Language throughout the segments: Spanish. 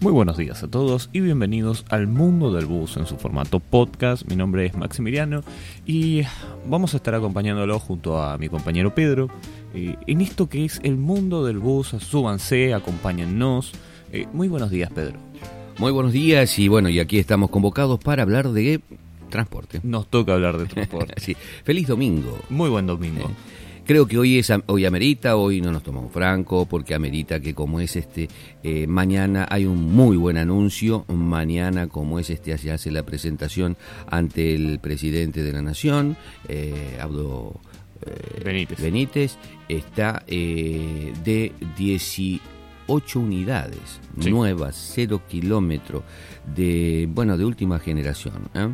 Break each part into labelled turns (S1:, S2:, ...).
S1: Muy buenos días a todos y bienvenidos al mundo del bus en su formato podcast. Mi nombre es Maximiliano y vamos a estar acompañándolo junto a mi compañero Pedro eh, en esto que es el mundo del bus. Súbanse, acompáñennos. Eh, muy buenos días, Pedro.
S2: Muy buenos días y bueno, y aquí estamos convocados para hablar de transporte.
S1: Nos toca hablar de transporte.
S2: sí. Feliz domingo.
S1: Muy buen domingo.
S2: Creo que hoy es hoy amerita, hoy no nos tomamos franco, porque amerita que como es este, eh, mañana hay un muy buen anuncio, mañana como es este, se hace la presentación ante el presidente de la Nación, eh, Abdo
S1: eh, Benítez.
S2: Benítez, está eh, de 18 ocho unidades nuevas, cero kilómetros de, bueno, de última generación, ¿eh?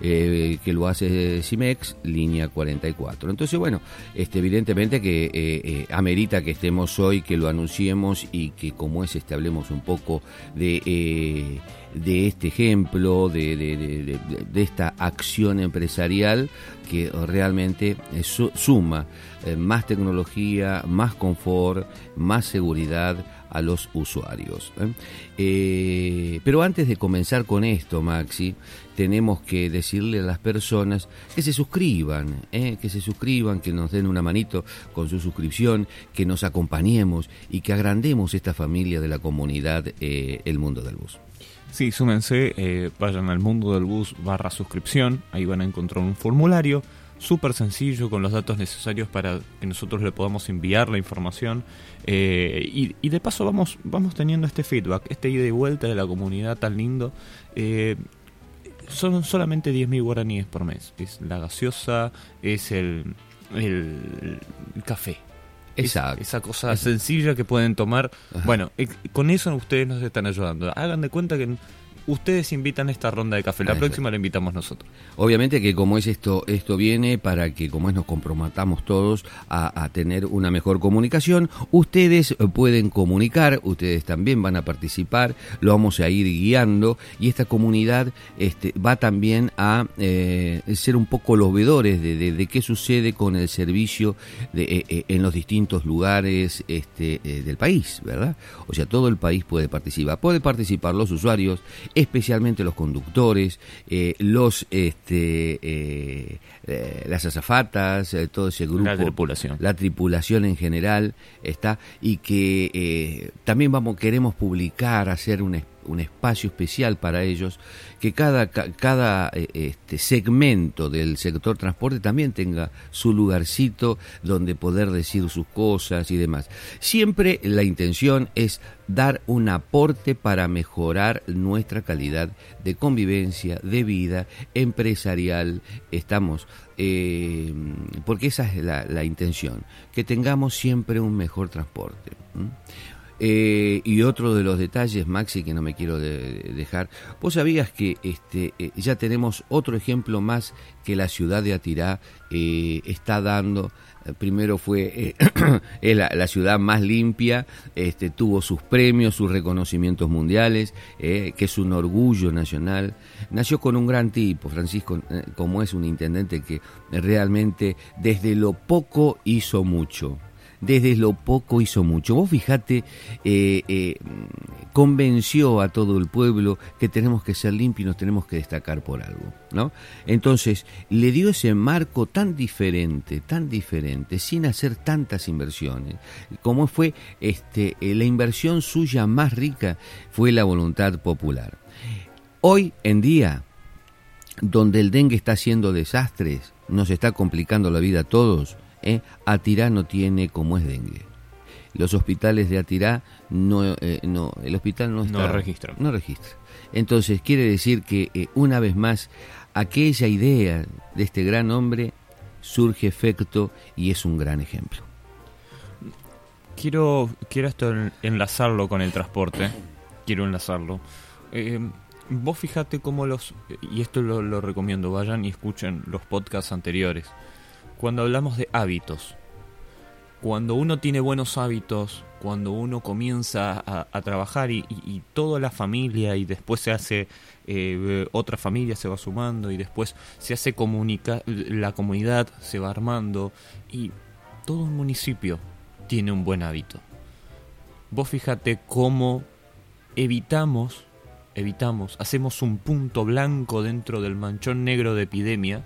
S2: Eh, que lo hace Cimex, línea 44. Entonces, bueno, este, evidentemente que eh, amerita que estemos hoy, que lo anunciemos y que como es, este, hablemos un poco de, de este ejemplo, de, de, esta acción empresarial que realmente suma más tecnología, más confort, más seguridad a los usuarios. pero antes de comenzar con esto, Maxi, tenemos que decirle a las personas que se suscriban, ¿eh? que se suscriban, que nos den una manito con su suscripción, que nos acompañemos y que agrandemos esta familia de la comunidad El Mundo del Bus.
S1: Sí, súmense, vayan al mundo del bus barra suscripción, ahí van a encontrar un formulario súper sencillo con los datos necesarios para que nosotros le podamos enviar la información eh, y, de paso vamos, vamos teniendo este feedback, este ida y vuelta de la comunidad tan lindo. Eh, son solamente 10.000 guaraníes por mes. Es la gaseosa, es el, el, café.
S2: Exacto.
S1: esa cosa sencilla que pueden tomar. Bueno, eh, con eso ustedes nos están ayudando. Hagan de cuenta que ustedes invitan esta ronda de café. La próxima la invitamos nosotros.
S2: Obviamente que como es esto, esto viene para que como es nos comprometamos todos a, tener una mejor comunicación. Ustedes pueden comunicar, ustedes también van a participar, lo vamos a ir guiando y esta comunidad este, va también a eh, ser un poco los vedores de, qué sucede con el servicio de, eh, eh, en los distintos lugares este, del país, ¿verdad? O sea, todo el país puede participar. Puede participar los usuarios, especialmente los conductores, eh, los este, eh, eh, las azafatas, todo ese grupo,
S1: la tripulación,
S2: la tripulación en general está y que también vamos queremos publicar, hacer un un espacio especial para ellos, que cada, cada eh, este, segmento del sector transporte también tenga su lugarcito donde poder decir sus cosas y demás. Siempre la intención es dar un aporte para mejorar nuestra calidad de convivencia, de vida, empresarial, estamos, eh, porque esa es la, intención, que tengamos siempre un mejor transporte. Eh, y otro de los detalles, Maxi, que no me quiero dejar, vos sabías que este, eh, ya tenemos otro ejemplo más que la ciudad de Atirá eh, está dando. Primero fue la, ciudad más limpia, este, tuvo sus premios, sus reconocimientos mundiales, que es un orgullo nacional. Nació con un gran tipo, Francisco, como es un intendente que realmente desde lo poco hizo mucho desde lo poco hizo mucho. Vos fijate, eh, eh, convenció a todo el pueblo que tenemos que ser limpios y nos tenemos que destacar por algo, ¿no? Entonces, le dio ese marco tan diferente, tan diferente, sin hacer tantas inversiones, como fue este, eh, la inversión suya más rica, fue la voluntad popular. Hoy en día, donde el dengue está haciendo desastres, nos está complicando la vida a todos, ¿eh? Atirá no tiene como es dengue. Los hospitales de Atirá no, eh, no el hospital no está,
S1: no registra.
S2: No registra. Entonces quiere decir que eh, una vez más aquella idea de este gran hombre surge efecto y es un gran ejemplo.
S1: Quiero quiero esto enlazarlo con el transporte. Quiero enlazarlo. Eh, vos fijate cómo los y esto lo, lo recomiendo vayan y escuchen los podcasts anteriores cuando hablamos de hábitos. cuando uno tiene buenos hábitos, cuando uno comienza a, trabajar y, toda la familia y después se hace eh, otra familia se va sumando y después se hace comunica la comunidad se va armando y todo un municipio tiene un buen hábito. Vos fíjate cómo evitamos, evitamos, hacemos un punto blanco dentro del manchón negro de epidemia,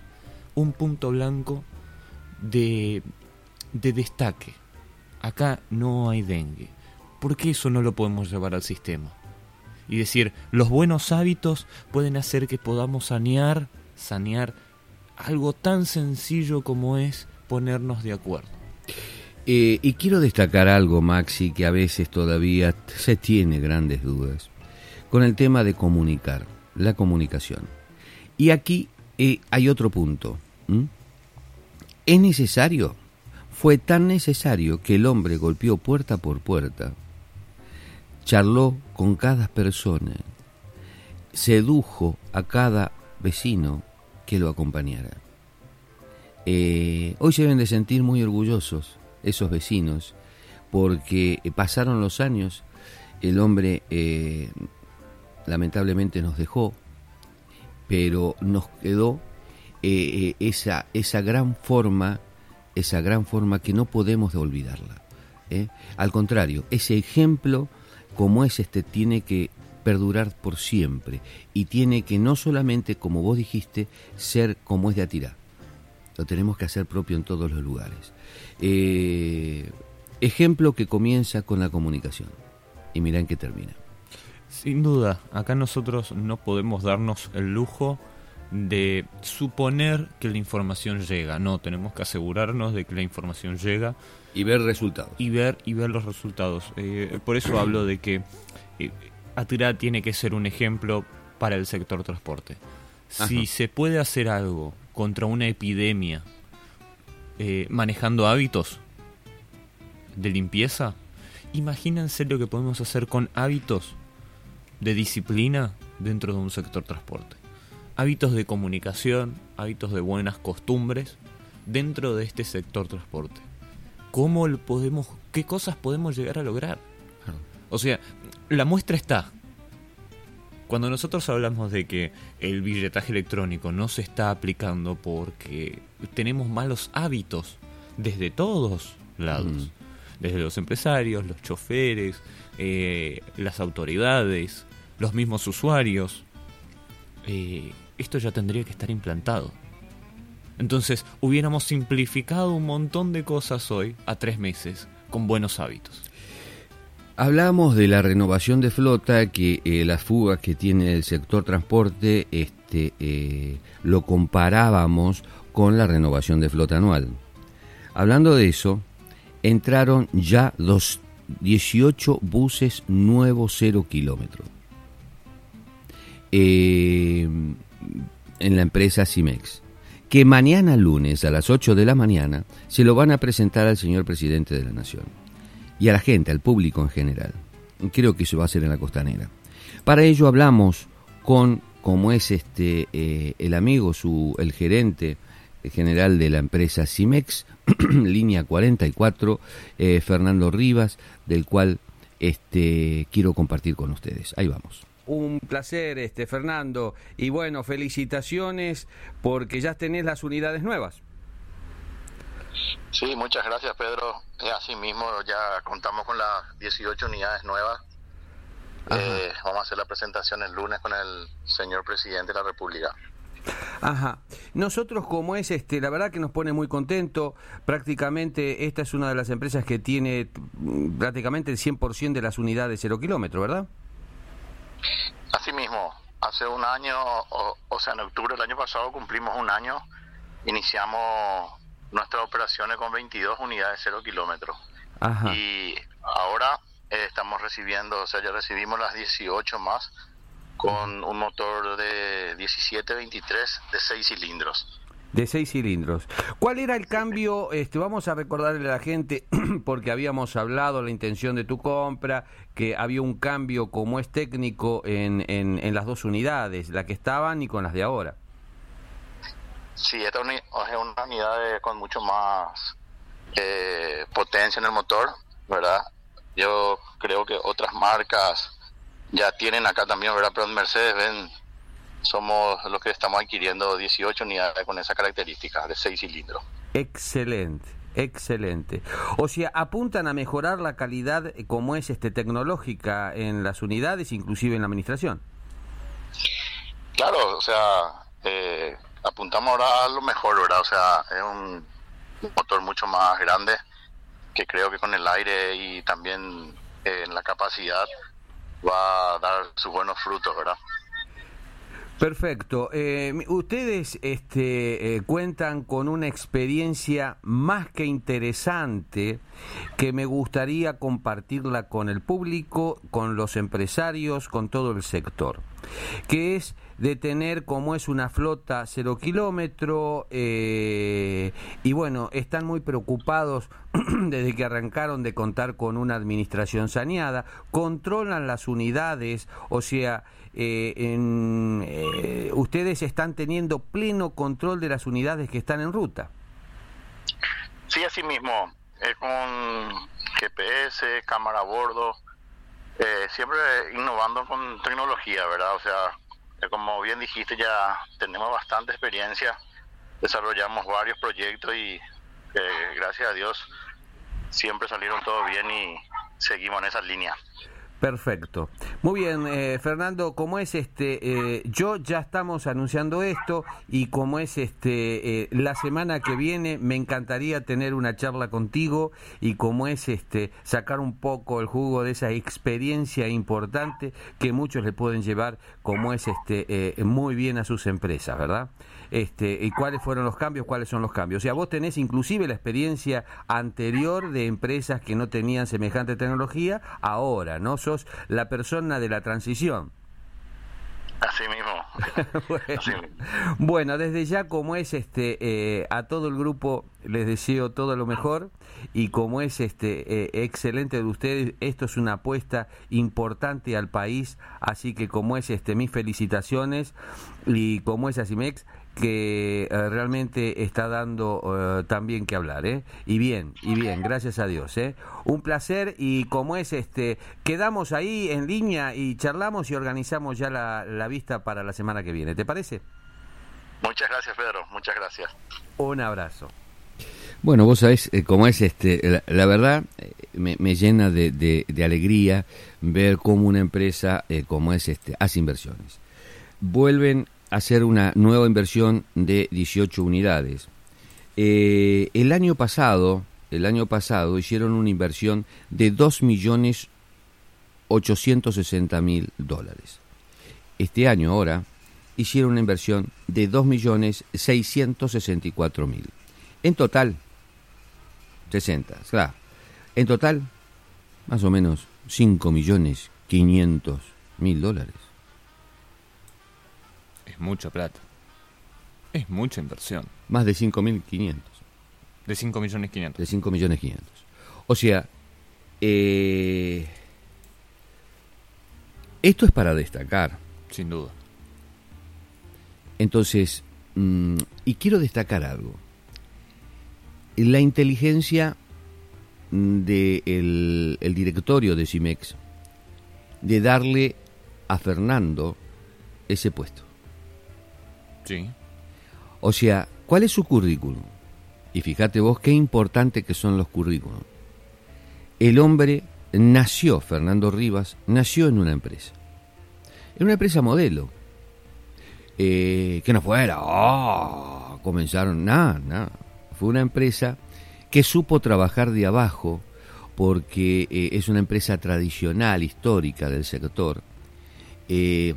S1: un punto blanco de, de destaque. Acá no hay dengue. ¿Por qué eso no lo podemos llevar al sistema? Y decir, los buenos hábitos pueden hacer que podamos sanear, sanear algo tan sencillo como es ponernos de acuerdo.
S2: Eh, y quiero destacar algo, Maxi, que a veces todavía se tiene grandes dudas, con el tema de comunicar, la comunicación. Y aquí eh, hay otro punto. Es necesario, fue tan necesario que el hombre golpeó puerta por puerta, charló con cada persona, sedujo a cada vecino que lo acompañara. Eh, hoy se deben de sentir muy orgullosos esos vecinos, porque pasaron los años, el hombre eh, lamentablemente nos dejó, pero nos quedó eh, eh, esa, esa gran forma, esa gran forma que no podemos de olvidarla. Al contrario, ese ejemplo como es este tiene que perdurar por siempre y tiene que no solamente, como vos dijiste, ser como es de Atirá. Lo tenemos que hacer propio en todos los lugares. Eh, ejemplo que comienza con la comunicación. Y mirá en qué termina.
S1: Sin duda, acá nosotros no podemos darnos el lujo de suponer que la información llega. No, tenemos que asegurarnos de que la información llega.
S2: Y ver resultados.
S1: Y ver, y ver los resultados. Eh, por eso hablo de que eh, tiene que ser un ejemplo para el sector transporte. Si se puede hacer algo contra una epidemia eh, manejando hábitos de limpieza, imagínense lo que podemos hacer con hábitos de disciplina dentro de un sector transporte. Hábitos de comunicación, hábitos de buenas costumbres dentro de este sector transporte. ¿Cómo podemos, qué cosas podemos llegar a lograr? O sea, la muestra está. Cuando nosotros hablamos de que el billetaje electrónico no se está aplicando porque tenemos malos hábitos desde todos lados, mm. desde los empresarios, los choferes, eh, las autoridades, los mismos usuarios, eh, esto ya tendría que estar implantado. Entonces, hubiéramos simplificado un montón de cosas hoy a tres meses con buenos hábitos.
S2: Hablamos de la renovación de flota, que eh, las fugas que tiene el sector transporte este, eh, lo comparábamos con la renovación de flota anual. Hablando de eso, entraron ya dos, 18 buses nuevos cero kilómetros eh, en la empresa Cimex, que mañana lunes a las 8 de la mañana se lo van a presentar al señor presidente de la Nación y a la gente, al público en general. Creo que eso va a ser en la costanera. Para ello hablamos con, como es este eh, el amigo, su, el gerente general de la empresa Cimex, línea 44, eh, Fernando Rivas, del cual este, quiero compartir con ustedes. Ahí vamos. Un placer, este Fernando, y bueno, felicitaciones porque ya tenés las unidades nuevas.
S3: Sí, muchas gracias Pedro. Eh, así mismo ya contamos con las 18 unidades nuevas. Eh, vamos a hacer la presentación el lunes con el señor presidente de la República.
S2: Ajá. Nosotros como es este, la verdad que nos pone muy contento. Prácticamente esta es una de las empresas que tiene mm, prácticamente el 100% de las unidades cero kilómetro, ¿verdad?
S3: Así mismo. Hace un año, o, o sea, en octubre del año pasado cumplimos un año. Iniciamos nuestras operaciones con 22 unidades cero kilómetros. Y ahora eh, estamos recibiendo, o sea, ya recibimos las 18 más con un motor de 1723 de 6 cilindros.
S2: De 6 cilindros. ¿Cuál era el cambio? Este, vamos a recordarle a la gente, porque habíamos hablado la intención de tu compra, que había un cambio como es técnico en, en, las dos unidades, la que estaban y con las de ahora.
S3: Sí, esta es una unidad con mucho más eh, potencia en el motor, ¿verdad? Yo creo que otras marcas ya tienen acá también, ¿verdad? Pero en Mercedes ven somos los que estamos adquiriendo 18 unidades con esa característica de 6 cilindros.
S2: Excelente. Excelente. O sea, apuntan a mejorar la calidad eh, como es este tecnológica en las unidades, inclusive en la administración.
S3: Claro, o sea, eh, apuntamos ahora a lo mejor, ¿verdad? O sea, es un motor mucho más grande que creo que con el aire y también eh, en la capacidad va a dar sus buenos frutos, ¿verdad?
S2: Perfecto. Eh, ustedes este, eh, cuentan con una experiencia más que interesante que me gustaría compartirla con el público, con los empresarios, con todo el sector, que es de tener como es una flota cero kilómetro eh, y bueno, están muy preocupados desde que arrancaron de contar con una administración saneada, controlan las unidades, o sea, eh, en, eh, ustedes están teniendo pleno control de las unidades que están en ruta.
S3: Sí, así mismo, con GPS, cámara a bordo, siempre innovando con tecnología, ¿verdad? O sea, como bien dijiste, ya tenemos bastante experiencia, desarrollamos varios proyectos y eh, gracias a Dios siempre salieron todo bien y seguimos en esa línea.
S2: Perfecto. Muy bien, eh, Fernando, como es este, eh, yo ya estamos anunciando esto y como es este, eh, la semana que viene me encantaría tener una charla contigo y como es este, sacar un poco el jugo de esa experiencia importante que muchos le pueden llevar, como es este, muy bien a sus empresas, ¿verdad? este, y cuáles fueron los cambios, cuáles son los cambios. O sea, vos tenés inclusive la experiencia anterior de empresas que no tenían semejante tecnología, ahora, ¿no? Sos la persona de la transición.
S3: Así mismo.
S2: bueno, desde ya como es este eh, a todo el grupo les deseo todo lo mejor y como es este eh, excelente de ustedes, esto es una apuesta importante al país, así que como es este mis felicitaciones y como es Asimex que eh, realmente está dando eh, también que hablar, ¿eh? Y bien, y bien, gracias a Dios, ¿eh? Un placer y como es este, quedamos ahí en línea y charlamos y organizamos ya la, la vista para la semana que viene, ¿te parece?
S3: Muchas gracias, Pedro, muchas gracias.
S2: Un abrazo. Bueno, vos sabés, eh, como es este, la, verdad me, me llena de, de, alegría ver cómo una empresa como es este hace inversiones. Vuelven hacer una nueva inversión de 18 unidades. Eh, el año pasado, el año pasado hicieron una inversión de 2 millones 860 mil dólares. Este año ahora hicieron una inversión de 2 millones 664 mil. En total, 60, claro. En total, más o menos 5 millones 500 mil dólares
S1: mucha plata. Es mucha inversión.
S2: Más de 5.500.
S1: De 5 millones
S2: De 5 millones 500. O sea, eh, esto es para destacar.
S1: Sin duda.
S2: Entonces, mm, y quiero destacar algo. La inteligencia del el directorio de CIMEX de darle a Fernando ese puesto. O sea, ¿cuál es su currículum? Y fíjate vos qué importante que son los currículums. El hombre nació, Fernando Rivas, nació en una empresa. En una empresa modelo. Eh, que no fuera, oh, comenzaron, nada, nada. Fue una empresa que supo trabajar de abajo porque eh, es una empresa tradicional, histórica del sector. Eh,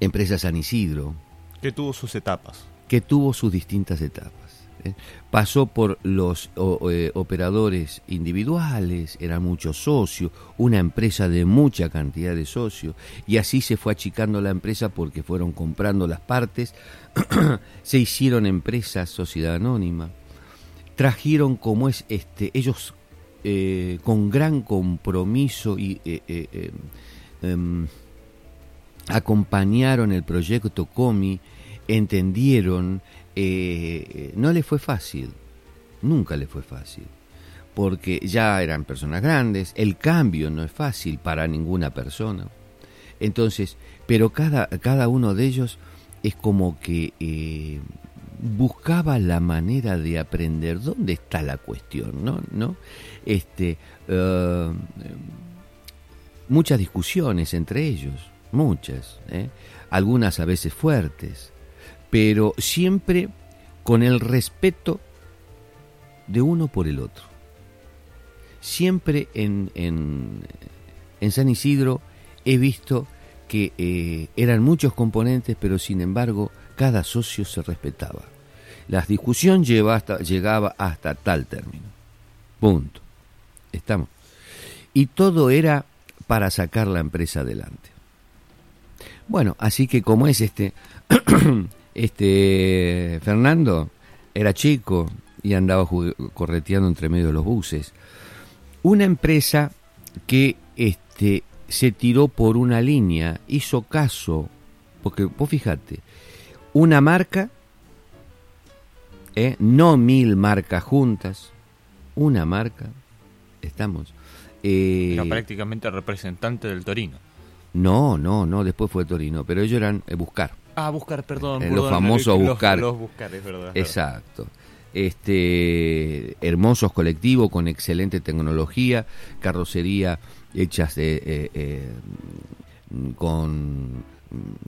S2: empresa San Isidro,
S1: que tuvo sus etapas.
S2: Que tuvo sus distintas etapas. ¿eh? Pasó por los eh, operadores individuales, eran muchos socios, una empresa de mucha cantidad de socios, y así se fue achicando la empresa porque fueron comprando las partes, se hicieron empresas, sociedad anónima, trajeron como es este, ellos eh, con gran compromiso y em, acompañaron el proyecto COMI entendieron, eh, no le fue fácil, nunca le fue fácil, porque ya eran personas grandes, el cambio no es fácil para ninguna persona. Entonces, pero cada, cada uno de ellos es como que eh, buscaba la manera de aprender dónde está la cuestión, ¿no? ¿No? Este, eh, muchas discusiones entre ellos, muchas, ¿eh? algunas a veces fuertes, pero siempre con el respeto de uno por el otro. Siempre en, en, en San Isidro he visto que eh, eran muchos componentes, pero sin embargo cada socio se respetaba. La discusión lleva hasta, llegaba hasta tal término. Punto. Estamos. Y todo era para sacar la empresa adelante. Bueno, así que como es este, este Fernando, era chico y andaba correteando entre medio de los buses. Una empresa que este, se tiró por una línea, hizo caso, porque vos fíjate, una marca, ¿eh? no mil marcas juntas, una marca, estamos.
S1: Eh, Era prácticamente representante del Torino.
S2: No, no, no, después fue Torino, pero ellos eran eh, Buscar.
S1: Ah, Buscar, perdón.
S2: Eh, los famosos Buscar.
S1: Los, Buscar, es verdad.
S2: Exacto. Este, hermosos colectivos con excelente tecnología, carrocería hechas de, eh, eh, con,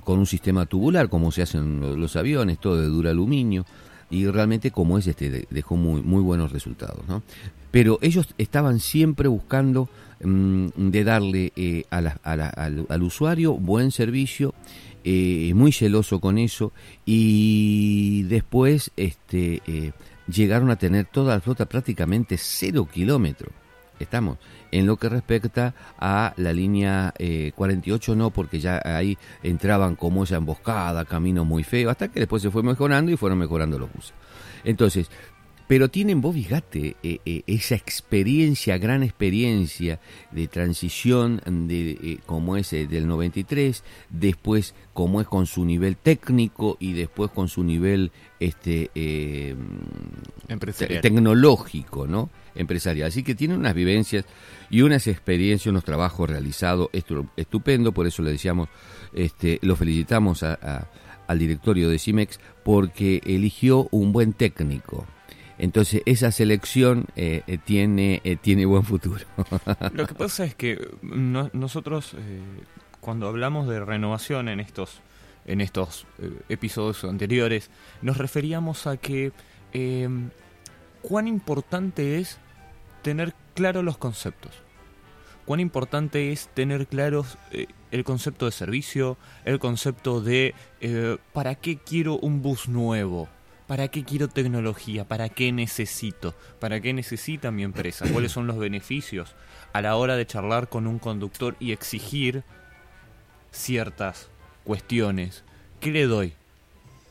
S2: con un sistema tubular, como se hacen los aviones, todo de duro aluminio, y realmente como es este dejó muy, muy buenos resultados. ¿no? Pero ellos estaban siempre buscando de darle eh, al, usuario buen servicio, muy celoso con eso, y después este, llegaron a tener toda la flota prácticamente cero kilómetros. Estamos en lo que respecta a la línea 48 eh, no, porque ya ahí entraban como esa emboscada, camino muy feo, hasta que después se fue mejorando y fueron mejorando los buses. Entonces, pero tienen, vos fíjate, eh, eh, esa experiencia, gran experiencia de transición de como es del 93, después como es con su nivel técnico y después con su nivel este tecnológico, ¿no? Empresarial. Así que tienen unas vivencias y unas experiencias, unos trabajos realizados estupendo, por eso le decíamos, este, lo felicitamos al directorio de CIMEX porque eligió un buen técnico. Entonces esa selección eh, eh, tiene, eh, tiene buen futuro.
S1: Lo que pasa es que nosotros cuando hablamos de renovación en estos, en estos episodios anteriores, nos referíamos a que cuán importante es tener claros los conceptos. Cuán importante es tener claros eh, el concepto de servicio, el concepto de eh, para qué quiero un bus nuevo, para qué quiero tecnología, para qué necesito, para qué necesita mi empresa, cuáles son los beneficios a la hora de charlar con un conductor y exigir ciertas cuestiones. ¿Qué le doy?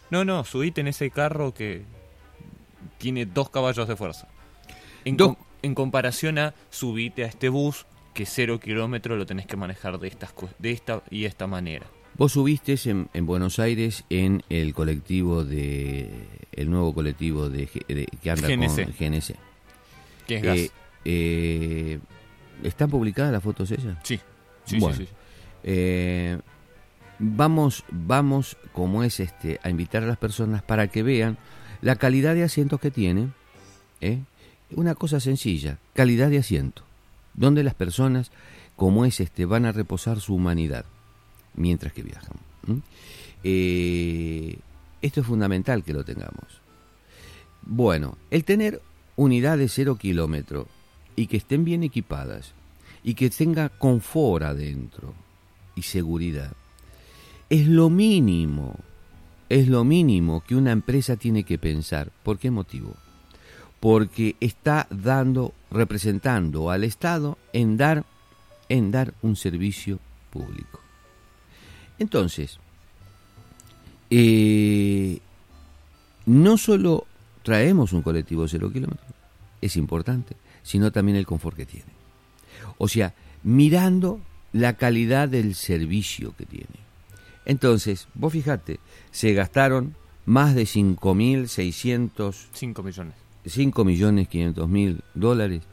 S1: No, no, subite en ese carro que tiene dos caballos de fuerza. En, en comparación a subite a este bus que cero kilómetros lo tenés que manejar de, estas, de esta y esta manera.
S2: Vos subiste en, en, Buenos Aires en el colectivo de el nuevo colectivo de, que anda con GNC.
S1: ¿Qué es gas? Eh,
S2: eh, ¿Están publicadas las fotos esas?
S1: Sí, sí, sí,
S2: eh, vamos, vamos, como es este, a invitar a las personas para que vean la calidad de asientos que tiene, ¿eh? una cosa sencilla, calidad de asiento, donde las personas, como es este, van a reposar su humanidad mientras que viajan. Eh, esto es fundamental que lo tengamos. Bueno, el tener unidades cero kilómetro y que estén bien equipadas y que tenga confort adentro y seguridad, es lo mínimo, es lo mínimo que una empresa tiene que pensar. ¿Por qué motivo? porque está dando, representando al Estado en dar, en dar un servicio público. Entonces, eh, no solo traemos un colectivo de cero kilómetros, es importante, sino también el confort que tiene. O sea, mirando la calidad del servicio que tiene. Entonces, vos fijate, se gastaron más de 5.600...
S1: 5 millones.
S2: 5 millones 500 mil dólares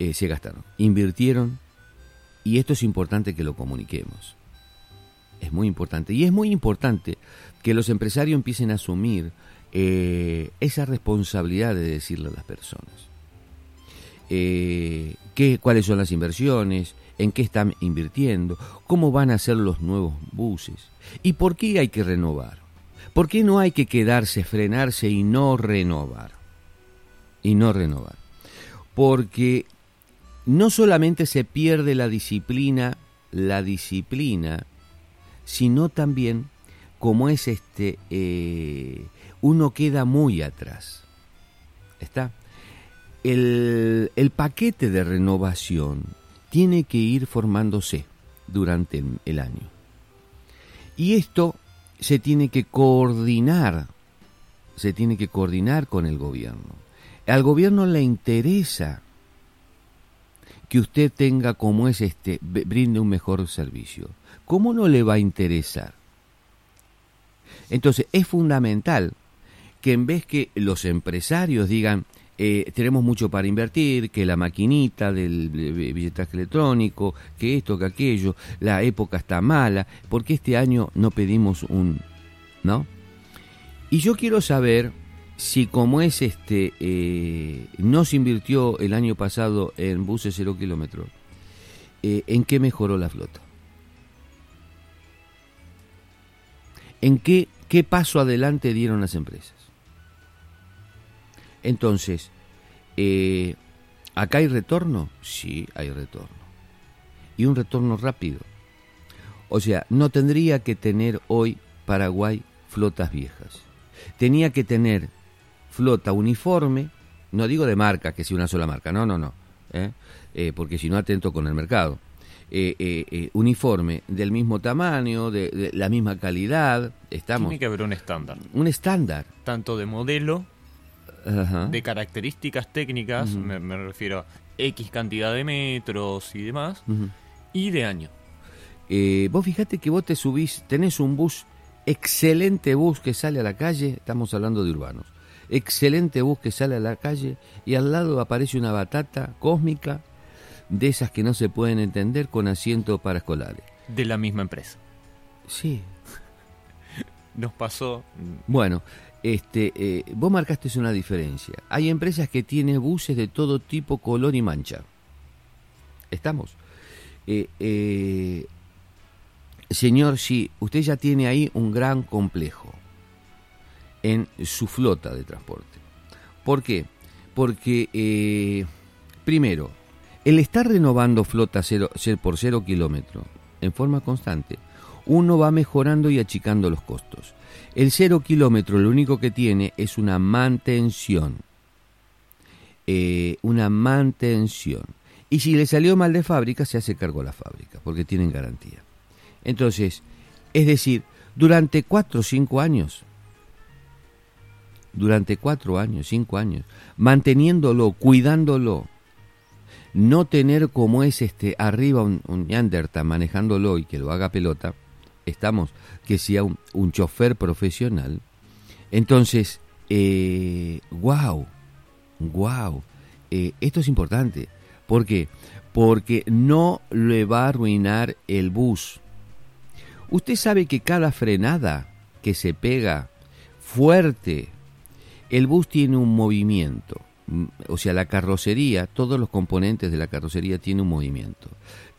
S2: eh, se gastaron, invirtieron y esto es importante que lo comuniquemos. Es muy importante. Y es muy importante que los empresarios empiecen a asumir eh, esa responsabilidad de decirle a las personas. Eh, qué, cuáles son las inversiones, en qué están invirtiendo, cómo van a ser los nuevos buses y por qué hay que renovar. ¿Por qué no hay que quedarse, frenarse y no renovar? Y no renovar. Porque no solamente se pierde la disciplina, la disciplina, sino también como es este, eh, uno queda muy atrás. ¿Está? El, el, paquete de renovación tiene que ir formándose durante el, el año. Y esto se tiene que coordinar, se tiene que coordinar con el gobierno. Al gobierno le interesa que usted tenga como es este, brinde un mejor servicio. ¿Cómo no le va a interesar? Entonces es fundamental que en vez que los empresarios digan, eh, tenemos mucho para invertir, que la maquinita del billetaje electrónico, que esto, que aquello, la época está mala, porque este año no pedimos un... ¿No? Y yo quiero saber si como es este, eh, no se invirtió el año pasado en buses cero kilómetros, eh, ¿en qué mejoró la flota? ¿En qué, qué paso adelante dieron las empresas? Entonces, eh, ¿acá hay retorno? Sí, hay retorno. Y un retorno rápido. O sea, no tendría que tener hoy Paraguay flotas viejas. Tenía que tener flota uniforme, no digo de marca, que sea una sola marca, no, no, no, ¿eh? Eh, porque si no atento con el mercado. Eh, uniforme del mismo tamaño, de, la misma calidad, estamos...
S1: Tiene que haber un estándar.
S2: Un estándar.
S1: Tanto de modelo, de características técnicas, me, refiero a X cantidad de metros y demás, y de año.
S2: vos fíjate que vos te subís, tenés un bus, excelente bus que sale a la calle, estamos hablando de urbanos excelente bus que sale a la calle y al lado aparece una batata cósmica de esas que no se pueden entender con asiento para escolares.
S1: De la misma empresa.
S2: Sí.
S1: Nos pasó.
S2: Bueno, este, eh, vos marcaste una diferencia. Hay empresas que tienen buses de todo tipo, color y mancha. ¿Estamos? Eh, eh, señor, sí, usted ya tiene ahí un gran complejo en su flota de transporte. ¿Por qué? Porque, eh, primero, el estar renovando flota cero, por cero kilómetro en forma constante, uno va mejorando y achicando los costos. El cero kilómetro lo único que tiene es una mantención. Eh, una mantención. Y si le salió mal de fábrica, se hace cargo a la fábrica, porque tienen garantía. Entonces, es decir, durante cuatro o cinco años, durante cuatro años, cinco años, manteniéndolo, cuidándolo. No tener como es este arriba un, un manejándolo y que lo haga pelota, estamos, que sea un, chofer profesional. Entonces, eh, wow, wow, eh, esto es importante. ¿Por qué? Porque no le va a arruinar el bus. Usted sabe que cada frenada que se pega fuerte el bus tiene un movimiento, mm, o sea, la carrocería, todos los componentes de la carrocería tienen un movimiento,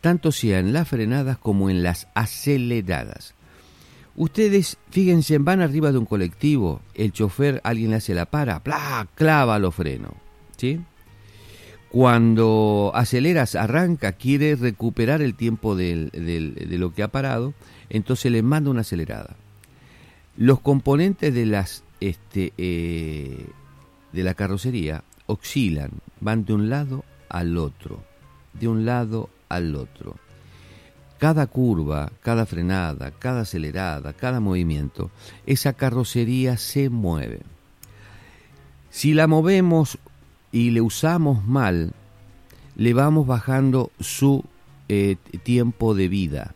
S2: tanto sea en las frenadas como en las aceleradas. Ustedes, fíjense, van arriba de un colectivo, el chofer, alguien le hace la para, ¡plá! clava los frenos, ¿sí? Cuando aceleras, arranca, quiere recuperar el tiempo de lo que ha parado, entonces le manda una acelerada. Los componentes de las este, eh, de la carrocería oscilan, van de un lado al otro, de un lado al otro. Cada curva, cada frenada, cada acelerada, cada movimiento, esa carrocería se mueve. Si la movemos y le usamos mal, le vamos bajando su eh, tiempo de vida.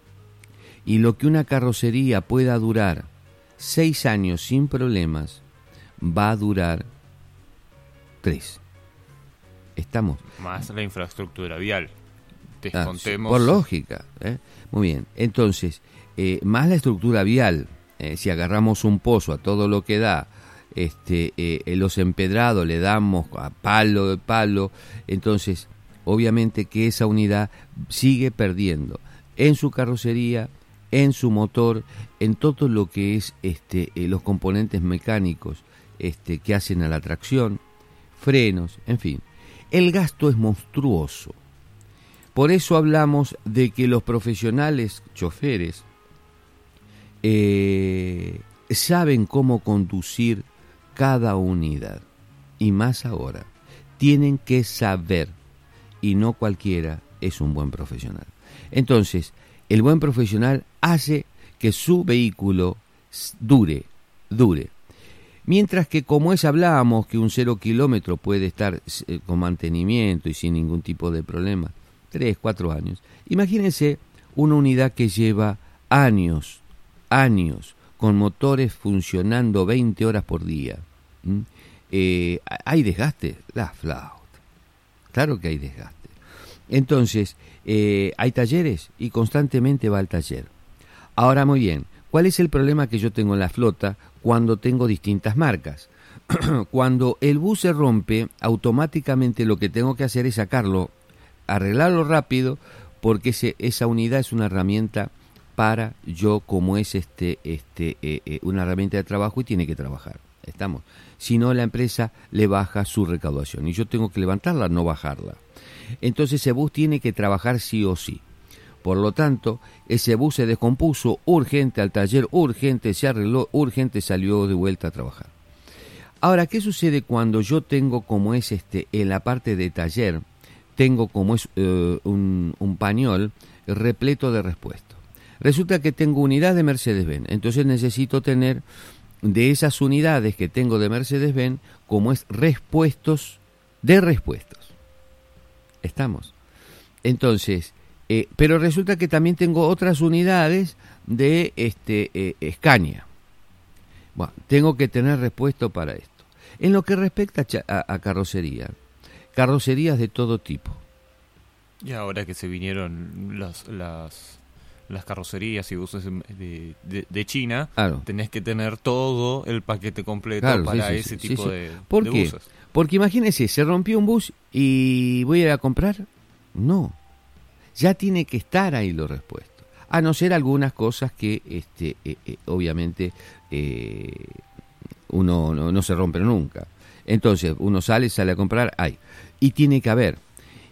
S2: Y lo que una carrocería pueda durar seis años sin problemas va a durar tres. Estamos.
S1: Más la infraestructura vial.
S2: Ah,
S1: Descontemos.
S2: por lógica. ¿eh? Muy bien. Entonces, eh, más la estructura vial. eh, si agarramos un pozo a todo lo que da, este, los empedrados le damos a palo de palo, entonces, obviamente que esa unidad sigue perdiendo en su carrocería, en su motor, en todo lo que es este, eh, los componentes mecánicos este, que hacen a la tracción, frenos, en fin. El gasto es monstruoso. Por eso hablamos de que los profesionales choferes eh, saben cómo conducir cada unidad. Y más ahora, tienen que saber, y no cualquiera es un buen profesional. Entonces, el buen profesional hace que su vehículo dure, dure. Mientras que como es hablábamos que un cero kilómetro puede estar eh, con mantenimiento y sin ningún tipo de problema, tres, cuatro años. Imagínense una unidad que lleva años, años, con motores funcionando 20 horas por día. Eh, ¿Hay desgaste? La flauta. Claro que hay desgaste. Entonces, eh, hay talleres y constantemente va al taller. Ahora, muy bien, ¿cuál es el problema que yo tengo en la flota cuando tengo distintas marcas? cuando el bus se rompe, automáticamente lo que tengo que hacer es sacarlo, arreglarlo rápido, porque ese- esa unidad es una herramienta para yo, como es este, este, eh, eh, una herramienta de trabajo y tiene que trabajar. Estamos. Si no, la empresa le baja su recaudación y yo tengo que levantarla, no bajarla. Entonces ese bus tiene que trabajar sí o sí. Por lo tanto, ese bus se descompuso urgente al taller, urgente se arregló, urgente salió de vuelta a trabajar. Ahora, ¿qué sucede cuando yo tengo como es este en la parte de taller, tengo como es eh, un, pañol repleto de repuestos? Resulta que tengo unidad de Mercedes-Benz, entonces necesito tener de esas unidades que tengo de Mercedes-Benz como es respuestos de respuestos. Estamos. Entonces, eh, pero resulta que también tengo otras unidades de este eh. Bueno, tengo que tener repuesto para esto. En lo que respecta a, carrocería, carrocerías de todo tipo.
S1: Y ahora que se vinieron las, las, las carrocerías y buses de, de, de China,
S2: Claro.
S1: tenés que tener todo el paquete completo
S2: Claro,
S1: para
S2: sí,
S1: ese
S2: sí,
S1: tipo
S2: sí,
S1: de,
S2: ¿Por
S1: de
S2: qué?
S1: buses.
S2: Porque imagínense, se rompió un bus y voy a ir a comprar. No, ya tiene que estar ahí los repuestos. A no ser algunas cosas que, este, eh, eh, obviamente, eh, uno no, no se rompe nunca. Entonces, uno sale, sale a comprar, hay. Y tiene que haber.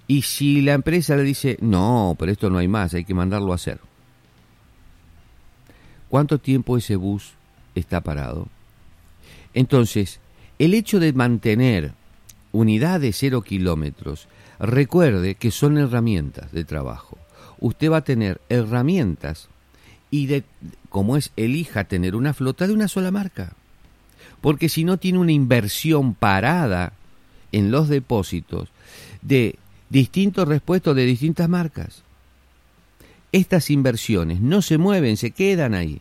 S2: Y si la empresa le dice, no, pero esto no hay más, hay que mandarlo a hacer. ¿Cuánto tiempo ese bus está parado? Entonces, el hecho de mantener unidades cero kilómetros, recuerde que son herramientas de trabajo. Usted va a tener herramientas y de, como es, elija tener una flota de una sola marca. Porque si no tiene una inversión parada en los depósitos de distintos repuestos de distintas marcas. Estas inversiones no se mueven, se quedan ahí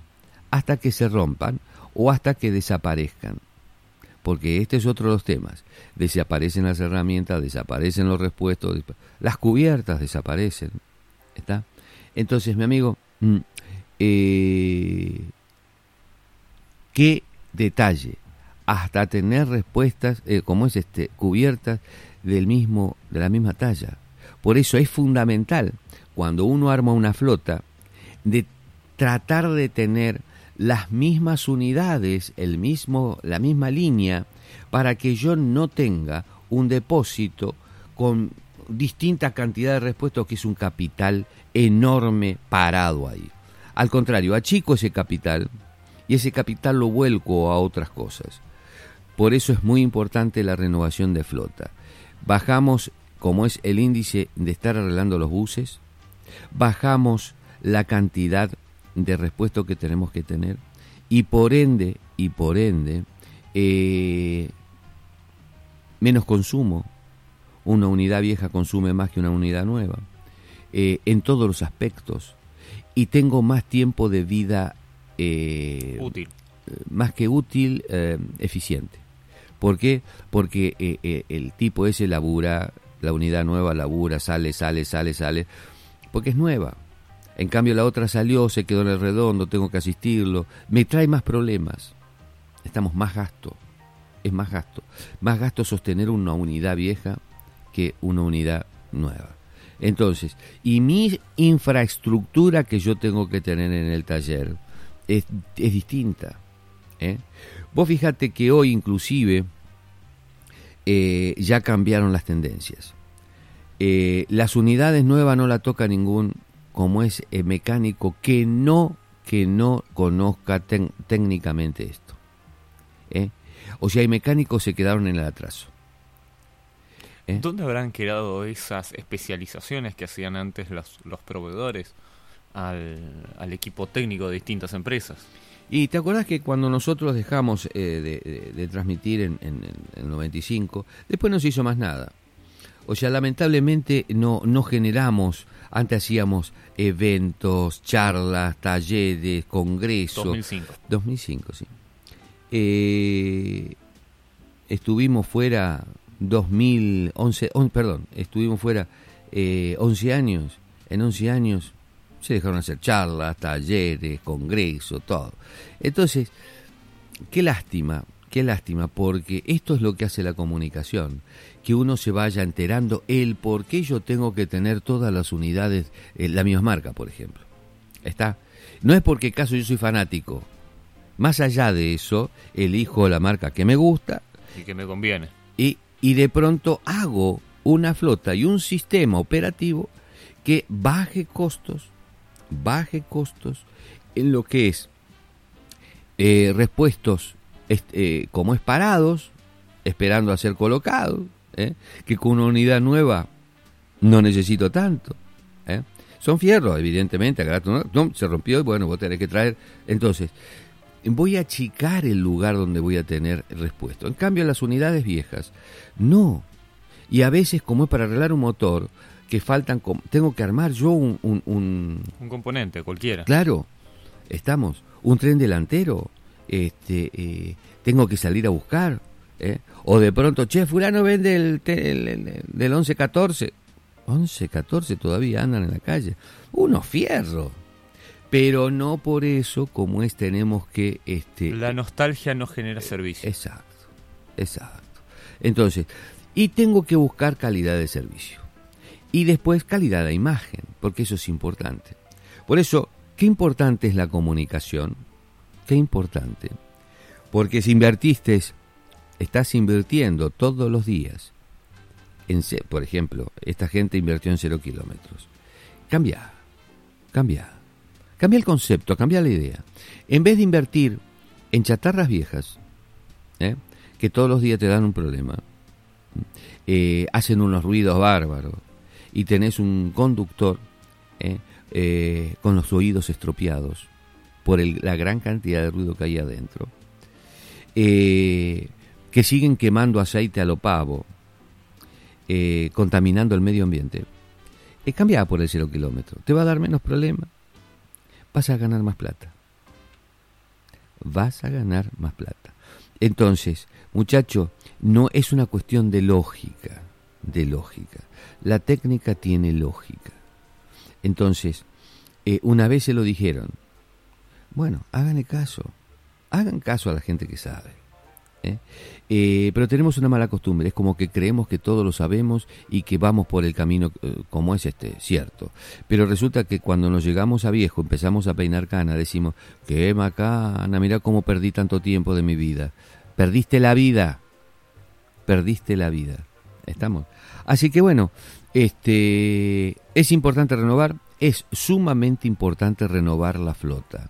S2: hasta que se rompan o hasta que desaparezcan. Porque este es otro de los temas. Desaparecen las herramientas, desaparecen los repuestos, despa- las cubiertas desaparecen. ¿Está? Entonces, mi amigo, mm, eh, qué detalle hasta tener respuestas eh, como es este cubiertas del mismo de la misma talla por eso es fundamental cuando uno arma una flota de tratar de tener las mismas unidades el mismo la misma línea para que yo no tenga un depósito con distinta cantidad de repuestos que es un capital enorme parado ahí al contrario achico ese capital y ese capital lo vuelco a otras cosas. Por eso es muy importante la renovación de flota. Bajamos, como es el índice de estar arreglando los buses, bajamos la cantidad de repuesto que tenemos que tener y por ende, y por ende, eh, menos consumo. Una unidad vieja consume más que una unidad nueva, eh, en todos los aspectos. Y tengo más tiempo de vida eh,
S1: Útil.
S2: más que útil, eh, eficiente. ¿Por qué? Porque el tipo ese labura, la unidad nueva labura, sale, sale, sale, sale, porque es nueva. En cambio la otra salió, se quedó en el redondo, tengo que asistirlo, me trae más problemas. Estamos más gasto, es más gasto. Más gasto sostener una unidad vieja que una unidad nueva. Entonces, y mi infraestructura que yo tengo que tener en el taller es, es distinta. ¿eh? Vos fíjate que hoy inclusive eh, ya cambiaron las tendencias. Eh, las unidades nuevas no la toca ningún como es mecánico que no que no conozca técnicamente esto. O sea, hay mecánicos que se quedaron en el atraso.
S1: ¿Dónde habrán quedado esas especializaciones que hacían antes los, los proveedores al, al equipo técnico de distintas empresas?
S2: Y te acuerdas que cuando nosotros dejamos eh, de, transmitir en, el 95, después no se hizo más nada. O sea, lamentablemente no, no generamos, antes hacíamos eventos, charlas, talleres, congresos.
S1: 2005.
S2: 2005, sí. Eh, estuvimos fuera 2011, perdón, estuvimos fuera eh, 11 años. En 11 años se dejaron hacer charlas, talleres, congresos, todo. Entonces, qué lástima, qué lástima, porque esto es lo que hace la comunicación, que uno se vaya enterando el por qué yo tengo que tener todas las unidades, eh, la misma marca, por ejemplo. ¿Está? No es porque caso yo soy fanático. Más allá de eso, elijo la marca que me gusta.
S1: Y que me conviene.
S2: Y, y de pronto hago una flota y un sistema operativo que baje costos, baje costos en lo que es eh, repuestos eh, como es parados, esperando a ser colocados, ¿eh? que con una unidad nueva no necesito tanto. ¿eh? Son fierros, evidentemente, no, se rompió y bueno, vos tenés que traer. Entonces, voy a achicar el lugar donde voy a tener repuesto. En cambio, las unidades viejas, no. Y a veces, como es para arreglar un motor, que faltan, tengo que armar yo un, un,
S1: un, componente, cualquiera.
S2: Claro, estamos, un tren delantero, este, eh, tengo que salir a buscar, ¿eh? o de pronto, che, fulano vende el, el, el del 11-14, 11-14 todavía andan en la calle, unos fierros, pero no por eso como es tenemos que... Este,
S1: la nostalgia no genera servicio.
S2: Exacto, exacto. Entonces, y tengo que buscar calidad de servicio. Y después calidad de imagen, porque eso es importante. Por eso, qué importante es la comunicación, qué importante. Porque si invertiste, estás invirtiendo todos los días. En, por ejemplo, esta gente invirtió en cero kilómetros. Cambia, cambia. Cambia el concepto, cambia la idea. En vez de invertir en chatarras viejas, ¿eh? que todos los días te dan un problema, eh, hacen unos ruidos bárbaros, y tenés un conductor eh, eh, con los oídos estropeados por la gran cantidad de ruido que hay adentro, eh, que siguen quemando aceite a lo pavo, contaminando el medio ambiente, es cambiada por el cero kilómetro. Te va a dar menos problema, vas a ganar más plata. Vas a ganar más plata. Entonces, muchacho, no es una cuestión de lógica, de lógica. La técnica tiene lógica. Entonces, eh, una vez se lo dijeron, bueno, háganle caso, hagan caso a la gente que sabe. ¿Eh? Eh, pero tenemos una mala costumbre, es como que creemos que todo lo sabemos y que vamos por el camino como es este, cierto. Pero resulta que cuando nos llegamos a viejo, empezamos a peinar cana, decimos, qué macana, mira cómo perdí tanto tiempo de mi vida. Perdiste la vida, perdiste la vida. Estamos. Así que bueno, este, es importante renovar, es sumamente importante renovar la flota.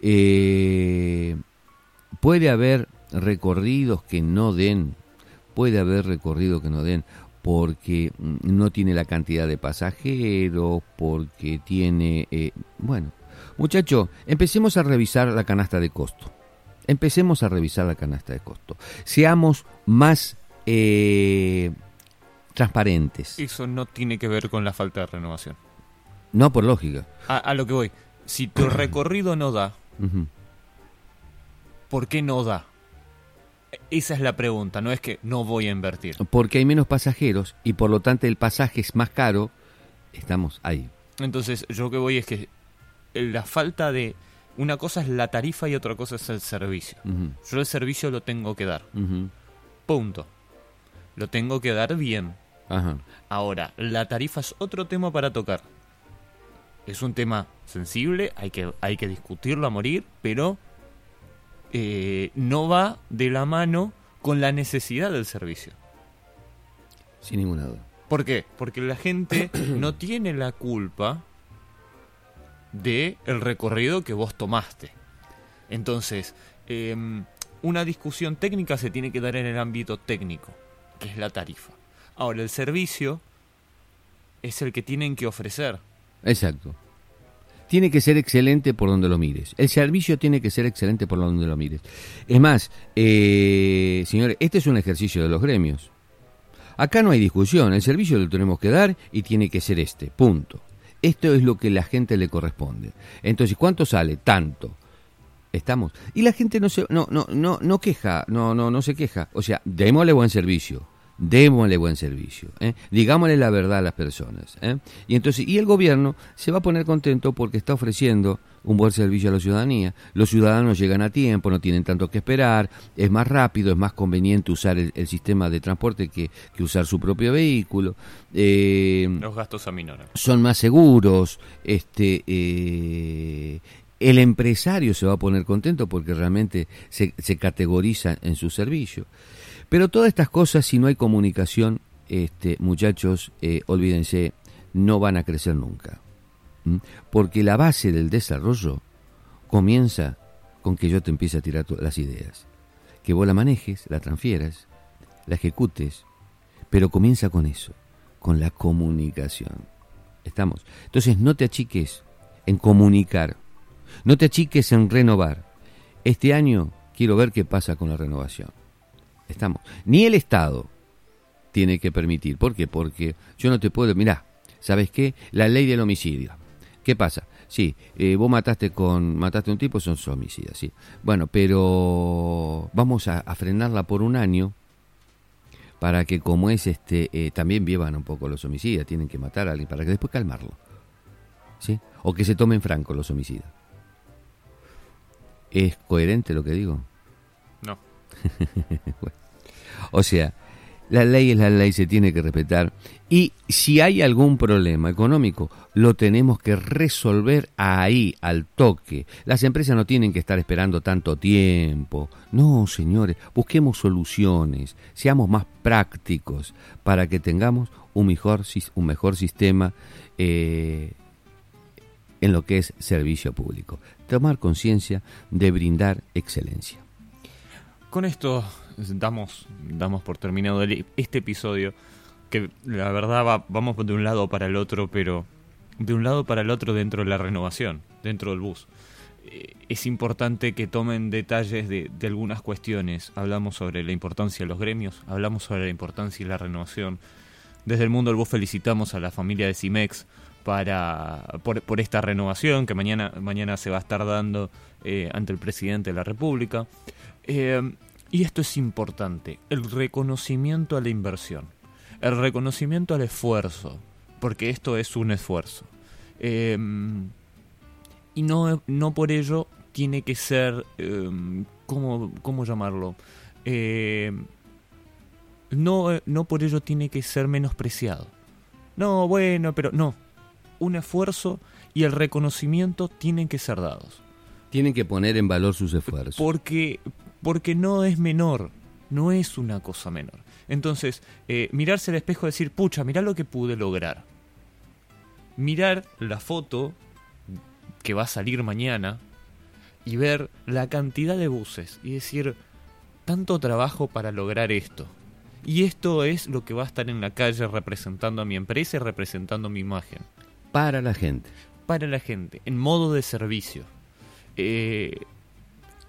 S2: Eh, puede haber recorridos que no den, puede haber recorridos que no den porque no tiene la cantidad de pasajeros, porque tiene, eh, bueno, muchachos, empecemos a revisar la canasta de costo. Empecemos a revisar la canasta de costo. Seamos más eh, transparentes.
S1: Eso no tiene que ver con la falta de renovación.
S2: No, por lógica.
S1: A, lo que voy. Si tu recorrido no da, ¿por qué no da? Esa es la pregunta, no es que no voy a invertir.
S2: Porque hay menos pasajeros y por lo tanto el pasaje es más caro. Estamos ahí.
S1: Entonces, yo que voy es que la falta de... Una cosa es la tarifa y otra cosa es el servicio. Yo el servicio lo tengo que dar. Punto. Lo tengo que dar bien.
S2: Ajá.
S1: Ahora, la tarifa es otro tema para tocar. Es un tema sensible, hay que, hay que discutirlo a morir, pero eh, no va de la mano con la necesidad del servicio.
S2: Sin ninguna duda.
S1: ¿Por qué? Porque la gente no tiene la culpa de el recorrido que vos tomaste. Entonces, em, una discusión técnica se tiene que dar en el ámbito técnico, que es la tarifa. Ahora, el servicio es el que tienen que ofrecer.
S2: Exacto. Tiene que ser excelente por donde lo mires. El servicio tiene que ser excelente por donde lo mires. Es más, eh, señores, este es un ejercicio de los gremios. Acá no hay discusión. El servicio lo tenemos que dar y tiene que ser este. Punto. Esto es lo que la gente le corresponde. Entonces, ¿cuánto sale? Tanto. Estamos. Y la gente no se no no no no queja, no no no se queja. O sea, démosle buen servicio. Démosle buen servicio, ¿eh? digámosle la verdad a las personas. ¿eh? Y entonces, y el gobierno se va a poner contento porque está ofreciendo un buen servicio a la ciudadanía. Los ciudadanos llegan a tiempo, no tienen tanto que esperar, es más rápido, es más conveniente usar el, el sistema de transporte que, que usar su propio vehículo. Eh,
S1: Los gastos aminoran.
S2: son más seguros, este el empresario se va a poner contento porque realmente se, se categoriza en su servicio. Pero todas estas cosas, si no hay comunicación, este, muchachos, eh, olvídense, no van a crecer nunca. ¿Mm? Porque la base del desarrollo comienza con que yo te empiece a tirar las ideas. Que vos la manejes, la transfieras, la ejecutes, pero comienza con eso, con la comunicación. ¿Estamos? Entonces no te achiques en comunicar, no te achiques en renovar. Este año quiero ver qué pasa con la renovación. Estamos. Ni el Estado tiene que permitir. ¿Por qué? Porque yo no te puedo. Mirá, ¿sabes qué? La ley del homicidio. ¿Qué pasa? Sí, eh, vos mataste con mataste a un tipo, son homicidas, sí. Bueno, pero vamos a, frenarla por un año para que como es este eh, también vivan un poco los homicidas, tienen que matar a alguien para que después calmarlo. ¿Sí? O que se tomen franco los homicidas. ¿Es coherente lo que digo?
S1: No.
S2: O sea, la ley es la ley, se tiene que respetar. Y si hay algún problema económico, lo tenemos que resolver ahí, al toque. Las empresas no tienen que estar esperando tanto tiempo. No, señores, busquemos soluciones, seamos más prácticos para que tengamos un mejor, un mejor sistema eh, en lo que es servicio público. Tomar conciencia de brindar excelencia.
S1: Con esto damos, damos por terminado este episodio, que la verdad va- vamos de un lado para el otro, pero de un lado para el otro dentro de la renovación, dentro del bus. Eh, Es importante que tomen detalles de, de algunas cuestiones. Hablamos sobre la importancia de los gremios, hablamos sobre la importancia de la renovación. Desde el mundo del bus felicitamos a la familia de Cimex para, por, por esta renovación que mañana, mañana se va a estar dando eh, ante el presidente de la República. Eh, y esto es importante, el reconocimiento a la inversión, el reconocimiento al esfuerzo, porque esto es un esfuerzo. Eh, y no, no por ello tiene que ser, eh, ¿cómo, ¿cómo llamarlo? No, no por ello tiene que ser menospreciado. No, bueno, pero no. Un esfuerzo y el reconocimiento tienen que ser dados.
S2: Tienen que poner en valor sus esfuerzos.
S1: Porque, porque no es menor, no es una cosa menor. Entonces, eh, mirarse al espejo y decir, pucha, mirá lo que pude lograr. Mirar la foto que va a salir mañana y ver la cantidad de buses y decir, tanto trabajo para lograr esto. Y esto es lo que va a estar en la calle representando a mi empresa y representando mi imagen
S2: Para la gente.
S1: para la gente, en modo de servicio. Eh,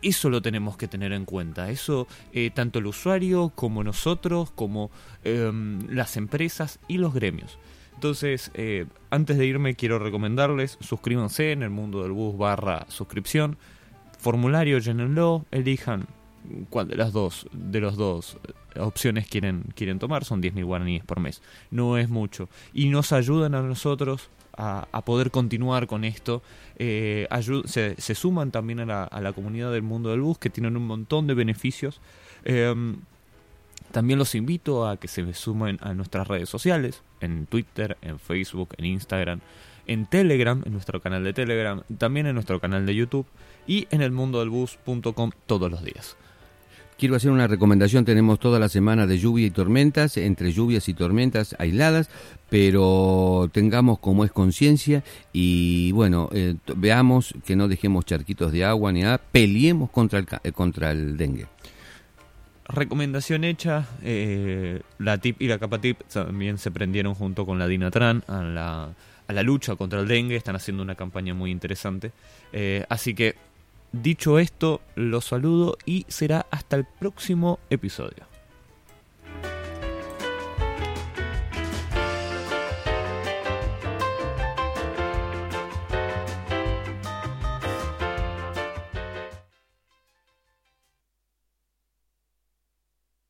S1: eso lo tenemos que tener en cuenta. Eso, eh, tanto el usuario como nosotros, como em, las empresas y los gremios. Entonces, eh, antes de irme, quiero recomendarles: suscríbanse en el mundo del bus barra suscripción. Formulario, llenenlo, elijan cuál de las dos de los dos opciones quieren quieren tomar son 10.000 guaraníes por mes. No es mucho. Y nos ayudan a nosotros a, poder continuar con esto. Eh, se, suman también a la, a la, comunidad del mundo del bus que tienen un montón de beneficios. Em, también los invito a que se sumen a nuestras redes sociales en Twitter en Facebook en Instagram en Telegram, en nuestro canal de Telegram, también en nuestro canal de YouTube y en el mundo del bus.com todos los días.
S2: Quiero hacer una recomendación, tenemos toda la semana de lluvia y tormentas, entre lluvias y tormentas aisladas, pero tengamos como es conciencia y bueno, eh, veamos que no dejemos charquitos de agua ni nada, peleemos contra el, eh, contra el dengue.
S1: Recomendación hecha, eh, la TIP y la capa TIP también se prendieron junto con la DINATRAN a la, a la lucha contra el dengue, están haciendo una campaña muy interesante, así que Dicho esto, los saludo y será hasta el próximo episodio.